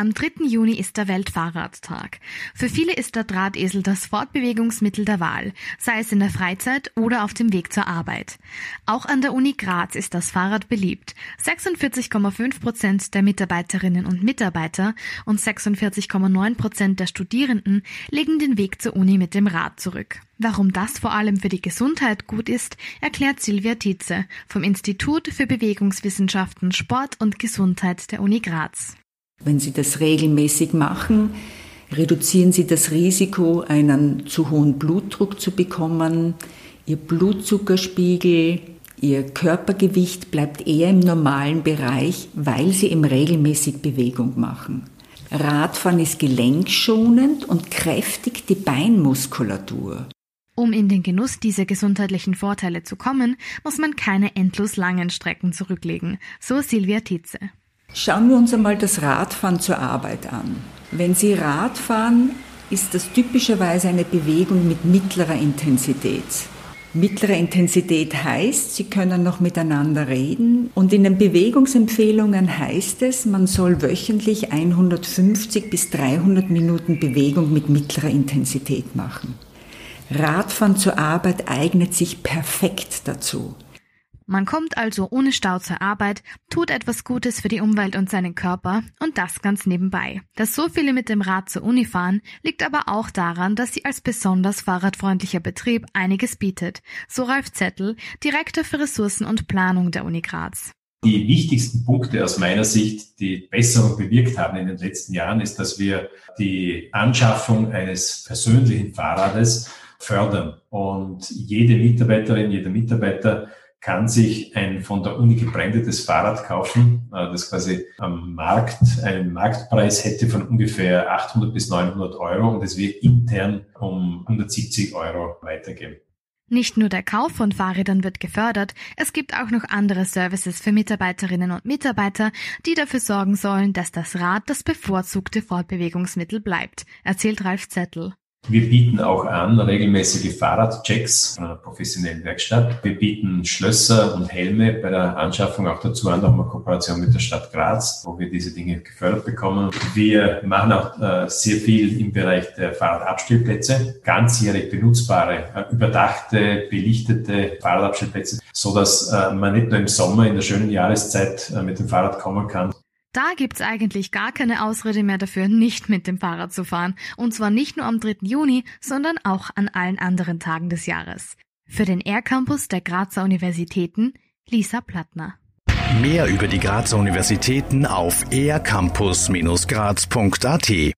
Am 3. Juni ist der Weltfahrradtag. Für viele ist der Drahtesel das Fortbewegungsmittel der Wahl, sei es in der Freizeit oder auf dem Weg zur Arbeit. Auch an der Uni Graz ist das Fahrrad beliebt. 46,5 Prozent der Mitarbeiterinnen und Mitarbeiter und 46,9 Prozent der Studierenden legen den Weg zur Uni mit dem Rad zurück. Warum das vor allem für die Gesundheit gut ist, erklärt Silvia Tietze vom Institut für Bewegungswissenschaften, Sport und Gesundheit der Uni Graz. Wenn Sie das regelmäßig machen, reduzieren Sie das Risiko, einen zu hohen Blutdruck zu bekommen. Ihr Blutzuckerspiegel, Ihr Körpergewicht bleibt eher im normalen Bereich, weil Sie eben regelmäßig Bewegung machen. Radfahren ist gelenkschonend und kräftigt die Beinmuskulatur. Um in den Genuss dieser gesundheitlichen Vorteile zu kommen, muss man keine endlos langen Strecken zurücklegen, so Silvia Tietze. Schauen wir uns einmal das Radfahren zur Arbeit an. Wenn Sie Radfahren, ist das typischerweise eine Bewegung mit mittlerer Intensität. Mittlere Intensität heißt, Sie können noch miteinander reden und in den Bewegungsempfehlungen heißt es, man soll wöchentlich 150 bis 300 Minuten Bewegung mit mittlerer Intensität machen. Radfahren zur Arbeit eignet sich perfekt dazu. Man kommt also ohne Stau zur Arbeit, tut etwas Gutes für die Umwelt und seinen Körper und das ganz nebenbei. Dass so viele mit dem Rad zur Uni fahren, liegt aber auch daran, dass sie als besonders fahrradfreundlicher Betrieb einiges bietet. So Ralf Zettel, Direktor für Ressourcen und Planung der Uni Graz. Die wichtigsten Punkte aus meiner Sicht, die Besserung bewirkt haben in den letzten Jahren, ist, dass wir die Anschaffung eines persönlichen Fahrrades fördern und jede Mitarbeiterin, jeder Mitarbeiter kann sich ein von der Uni gebrandetes Fahrrad kaufen, äh, das quasi am Markt einen Marktpreis hätte von ungefähr 800 bis 900 Euro und es wird intern um 170 Euro weitergeben. Nicht nur der Kauf von Fahrrädern wird gefördert, es gibt auch noch andere Services für Mitarbeiterinnen und Mitarbeiter, die dafür sorgen sollen, dass das Rad das bevorzugte Fortbewegungsmittel bleibt, erzählt Ralf Zettel. Wir bieten auch an regelmäßige Fahrradchecks von einer professionellen Werkstatt. Wir bieten Schlösser und Helme bei der Anschaffung auch dazu an, auch mal Kooperation mit der Stadt Graz, wo wir diese Dinge gefördert bekommen. Wir machen auch äh, sehr viel im Bereich der Fahrradabstellplätze, ganzjährig benutzbare, äh, überdachte, belichtete Fahrradabstellplätze, so dass äh, man nicht nur im Sommer in der schönen Jahreszeit mit dem Fahrrad kommen kann, da gibt's eigentlich gar keine Ausrede mehr dafür, nicht mit dem Fahrrad zu fahren. Und zwar nicht nur am 3. Juni, sondern auch an allen anderen Tagen des Jahres. Für den Air Campus der Grazer Universitäten, Lisa Plattner. Mehr über die Grazer Universitäten auf aircampus-graz.at